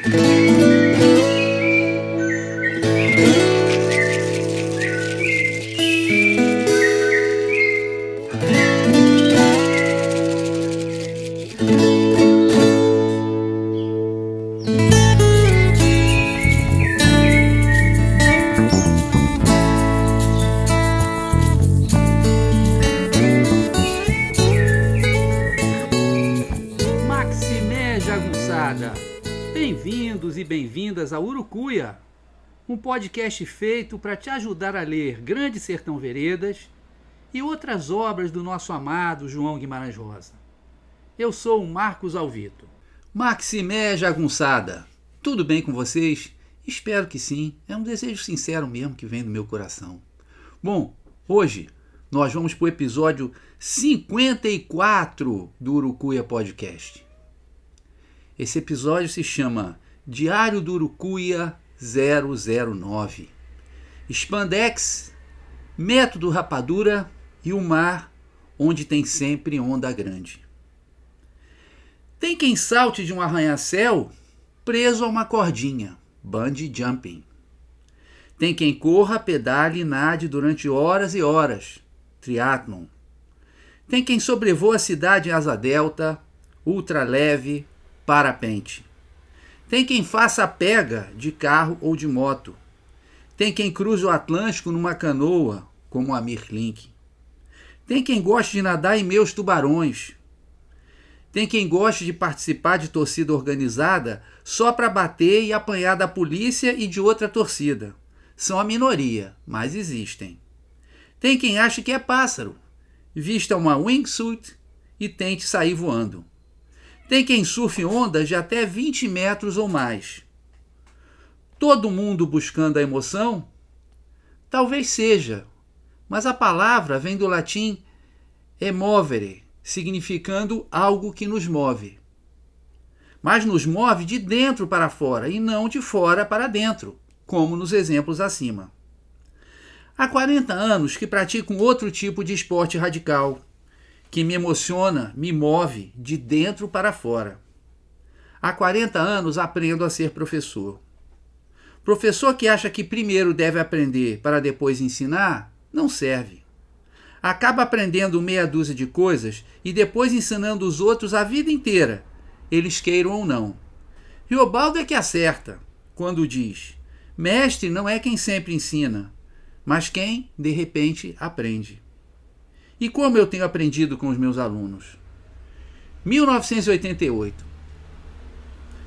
Maximé bem-vindos e bem-vindas a Urucuia, um podcast feito para te ajudar a ler Grande Sertão Veredas e outras obras do nosso amado João Guimarães Rosa. Eu sou o Marcos Alvito. Maximé Jagunçada, tudo bem com vocês? Espero que sim, é um desejo sincero mesmo que vem do meu coração. Bom, hoje nós vamos para o episódio 54 do Urucuia Podcast. Esse episódio se chama Diário do Urucuia 009. Spandex, Método Rapadura e o mar onde tem sempre onda grande. Tem quem salte de um arranha-céu preso a uma cordinha, bungee jumping. Tem quem corra, pedale e nade durante horas e horas, triatlon. Tem quem sobrevoa a cidade em asa delta, ultraleve, parapente. Tem quem faça a pega de carro ou de moto. Tem quem cruze o Atlântico numa canoa, como a Mirlink. Tem quem goste de nadar em meus tubarões. Tem quem goste de participar de torcida organizada só para bater e apanhar da polícia e de outra torcida. São a minoria, mas existem. Tem quem acha que é pássaro, vista uma wingsuit e tente sair voando. Tem quem surfe ondas de até 20 metros ou mais. Todo mundo buscando a emoção? Talvez seja, mas a palavra vem do latim emovere, significando algo que nos move. Mas nos move de dentro para fora e não de fora para dentro, como nos exemplos acima. Há 40 anos que pratico um outro tipo de esporte radical, que me emociona, me move de dentro para fora. Há 40 anos aprendo a ser professor. Professor que acha que primeiro deve aprender para depois ensinar, não serve. Acaba aprendendo meia dúzia de coisas e depois ensinando os outros a vida inteira, eles queiram ou não. Riobaldo é que acerta quando diz: Mestre não é quem sempre ensina, mas quem, de repente, aprende. E como eu tenho aprendido com os meus alunos? 1988.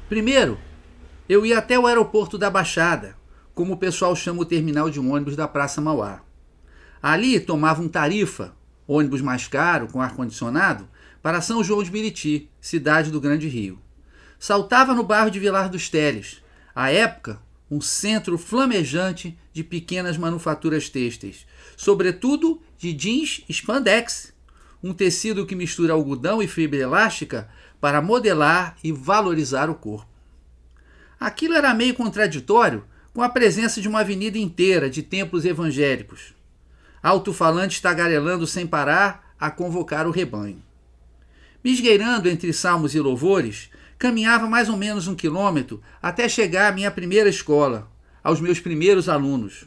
Primeiro, eu ia até o aeroporto da Baixada, como o pessoal chama o terminal de ônibus da Praça Mauá. Ali tomava um tarifa, ônibus mais caro, com ar-condicionado, para São João de Meriti, cidade do Grande Rio. Saltava no bairro de Vilar dos Teles, à época um centro flamejante de pequenas manufaturas têxteis, sobretudo de jeans spandex, um tecido que mistura algodão e fibra elástica para modelar e valorizar o corpo. Aquilo era meio contraditório com a presença de uma avenida inteira de templos evangélicos, alto-falantes tagarelando sem parar a convocar o rebanho. Me esgueirando entre salmos e louvores, caminhava mais ou menos um quilômetro até chegar à minha primeira escola, aos meus primeiros alunos.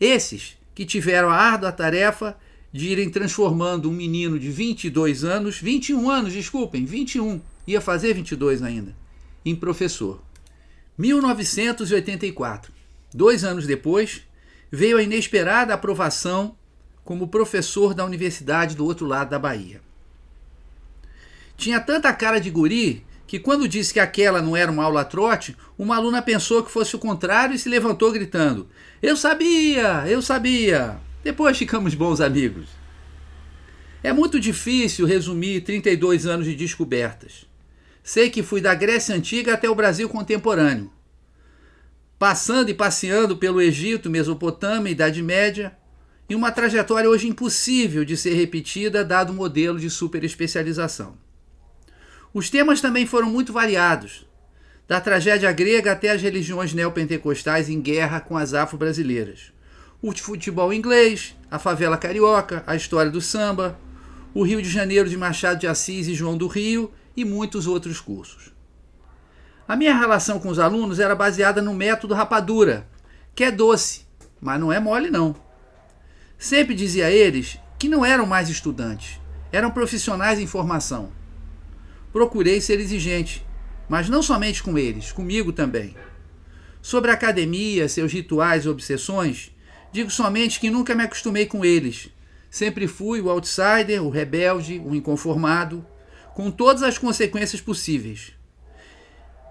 Esses que tiveram a árdua tarefa de irem transformando um menino de 22 anos, 21 anos, desculpem, 21, ia fazer 22 ainda, em professor. 1984. Dois anos depois, veio a inesperada aprovação como professor da universidade do outro lado da Bahia. Tinha tanta cara de guri que quando disse que aquela não era uma aula trote, uma aluna pensou que fosse o contrário e se levantou gritando: Eu sabia, eu sabia. Depois ficamos bons amigos. É muito difícil resumir 32 anos de descobertas. Sei que fui da Grécia Antiga até o Brasil contemporâneo. Passando e passeando pelo Egito, Mesopotâmia, Idade Média, e uma trajetória hoje impossível de ser repetida dado o modelo de superespecialização. Os temas também foram muito variados, da tragédia grega até as religiões neopentecostais em guerra com as afro-brasileiras. O futebol inglês, a favela carioca, a história do samba, o Rio de Janeiro de Machado de Assis e João do Rio e muitos outros cursos. A minha relação com os alunos era baseada no método rapadura, que é doce, mas não é mole não. Sempre dizia a eles que não eram mais estudantes, eram profissionais em formação. Procurei ser exigente, mas não somente com eles, comigo também. Sobre a academia, seus rituais e obsessões, digo somente que nunca me acostumei com eles. Sempre fui o outsider, o rebelde, o inconformado, com todas as consequências possíveis.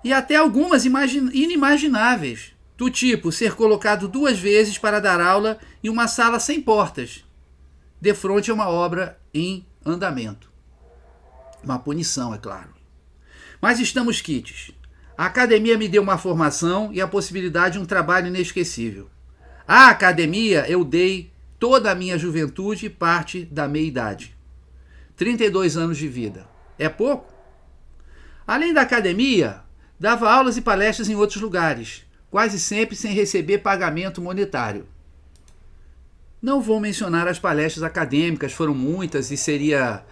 E até algumas inimagináveis, do tipo ser colocado duas vezes para dar aula em uma sala sem portas, de frente a uma obra em andamento. Uma punição, é claro. Mas estamos quites. A academia me deu uma formação e a possibilidade de um trabalho inesquecível. À academia eu dei toda a minha juventude e parte da meia-idade. 32 anos de vida. É pouco? Além da academia, dava aulas e palestras em outros lugares, quase sempre sem receber pagamento monetário. Não vou mencionar as palestras acadêmicas, foram muitas e seria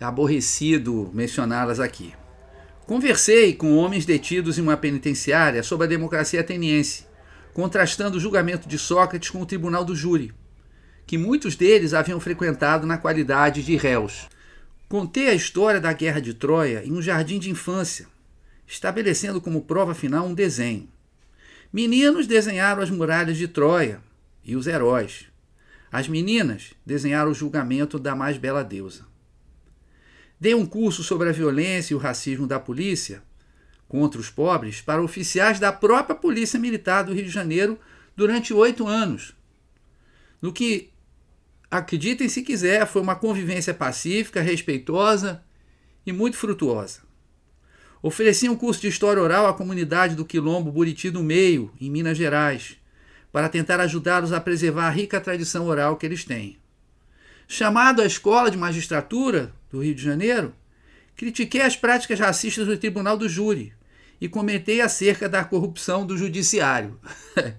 aborrecido mencioná-las aqui. Conversei com homens detidos em uma penitenciária sobre a democracia ateniense, contrastando o julgamento de Sócrates com o tribunal do júri, que muitos deles haviam frequentado na qualidade de réus. Contei a história da Guerra de Troia em um jardim de infância, estabelecendo como prova final um desenho. Meninos desenharam as muralhas de Troia e os heróis. As meninas desenharam o julgamento da mais bela deusa. Dei um curso sobre a violência e o racismo da polícia contra os pobres para oficiais da própria Polícia Militar do Rio de Janeiro durante oito anos. No que, acreditem se quiser, foi uma convivência pacífica, respeitosa e muito frutuosa. Ofereci um curso de História Oral à comunidade do Quilombo Buriti do Meio, em Minas Gerais, para tentar ajudá-los a preservar a rica tradição oral que eles têm. Chamado à Escola de Magistratura do Rio de Janeiro, critiquei as práticas racistas do Tribunal do Júri e comentei acerca da corrupção do Judiciário.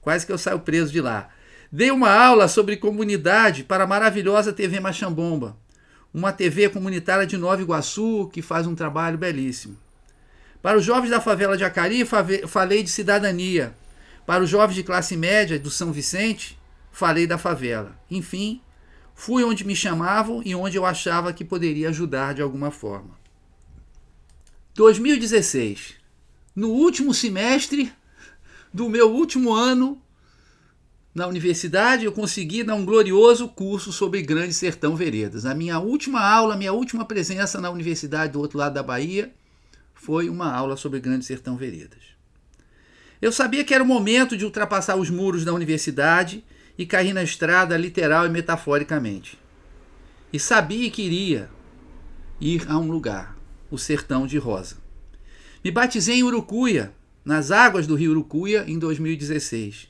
Quase que eu saio preso de lá. Dei uma aula sobre comunidade para a maravilhosa TV Machambomba, uma TV comunitária de Nova Iguaçu que faz um trabalho belíssimo. Para os jovens da favela de Acari, falei de cidadania. Para os jovens de classe média do São Vicente, falei da favela. Enfim, Fui onde me chamavam e onde eu achava que poderia ajudar de alguma forma. 2016. No último semestre do meu último ano na universidade, eu consegui dar um glorioso curso sobre Grande Sertão Veredas. A minha última aula, minha última presença na universidade do outro lado da Bahia foi uma aula sobre Grande Sertão Veredas. Eu sabia que era o momento de ultrapassar os muros da universidade e caí na estrada literal e metaforicamente. E sabia que iria ir a um lugar, o sertão de Rosa. Me batizei em Urucuia, nas águas do rio Urucuia, em 2016.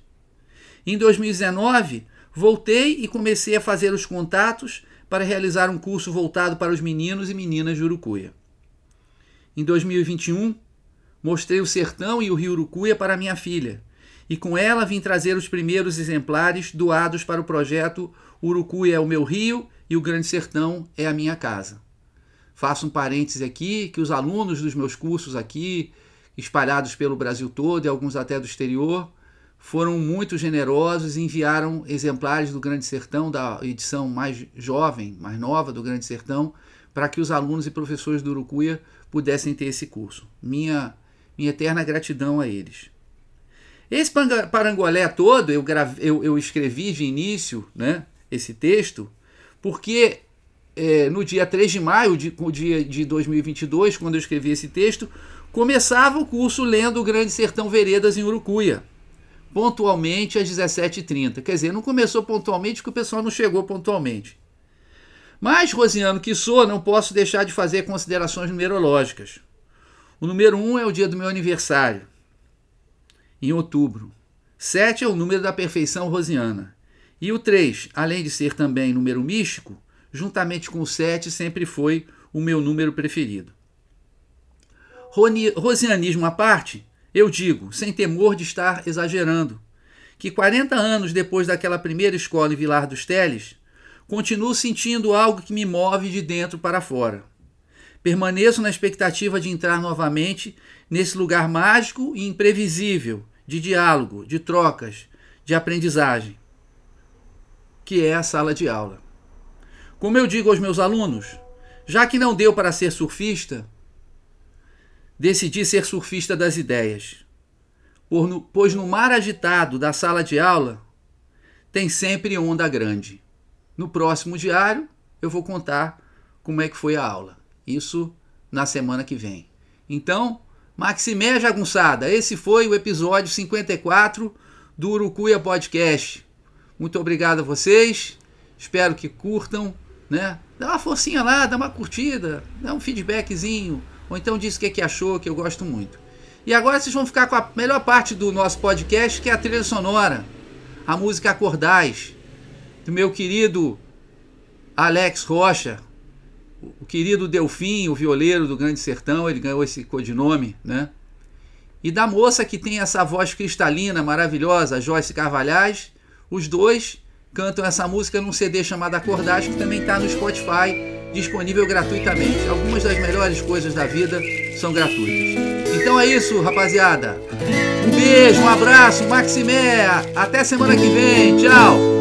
Em 2019, voltei e comecei a fazer os contatos para realizar um curso voltado para os meninos e meninas de Urucuia. Em 2021, mostrei o sertão e o rio Urucuia para minha filha, e com ela vim trazer os primeiros exemplares doados para o projeto Urucuia é o meu rio e o Grande Sertão é a minha casa. Faço um parêntese aqui que os alunos dos meus cursos aqui, espalhados pelo Brasil todo e alguns até do exterior, foram muito generosos e enviaram exemplares do Grande Sertão, da edição mais jovem, mais nova do Grande Sertão, para que os alunos e professores do Urucuia pudessem ter esse curso. Minha, minha eterna gratidão a eles. Esse parangolé todo eu, grave, eu, eu escrevi de início né, esse texto, porque é, no dia 3 de maio de, dia de 2022, quando eu escrevi esse texto, começava o curso lendo o Grande Sertão Veredas em Urucuia, pontualmente às 17h30. Quer dizer, não começou pontualmente porque o pessoal não chegou pontualmente. Mas, Rosiano, que sou, não posso deixar de fazer considerações numerológicas. O número 1 um é o dia do meu aniversário em outubro. 7 é o número da perfeição rosiana. E o 3, além de ser também número místico, juntamente com o 7 sempre foi o meu número preferido. Rosianismo à parte, eu digo, sem temor de estar exagerando, que 40 anos depois daquela primeira escola em Vilar dos Teles, continuo sentindo algo que me move de dentro para fora. Permaneço na expectativa de entrar novamente nesse lugar mágico e imprevisível de diálogo, de trocas, de aprendizagem, que é a sala de aula. Como eu digo aos meus alunos, já que não deu para ser surfista, decidi ser surfista das ideias. Pois no mar agitado da sala de aula tem sempre onda grande. No próximo diário eu vou contar como é que foi a aula. Isso na semana que vem. Então, Maximé Jagunçada, esse foi o episódio 54 do Urucuia Podcast. Muito obrigado a vocês. Espero que curtam, né? Dá uma forcinha lá, dá uma curtida, dá um feedbackzinho, ou então diz o que, é que achou, que eu gosto muito. E agora vocês vão ficar com a melhor parte do nosso podcast, que é a trilha sonora, a música Acordais, do meu querido Alex Rocha, o querido Delfim, o violeiro do Grande Sertão, ele ganhou esse codinome, né? E da moça que tem essa voz cristalina, maravilhosa, Joyce Carvalhais, os dois cantam essa música num CD chamado Acordais, que também está no Spotify, disponível gratuitamente. Algumas das melhores coisas da vida são gratuitas. Então é isso, rapaziada. Um beijo, um abraço, Maximé. Até semana que vem. Tchau.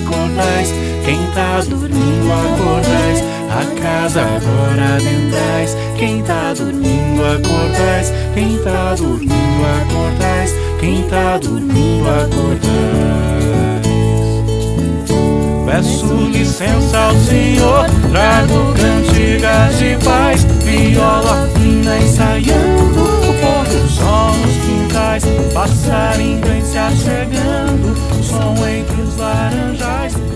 Acordais, quem tá dormindo acordais, a casa agora adentrais, quem tá dormindo acordais, quem tá dormindo acordais, quem tá dormindo acordais. Peço licença ao Senhor, trago cantigas de paz, viola fina ensaiando, o do sol nos quintais, passarinho vem se achegando, som entre os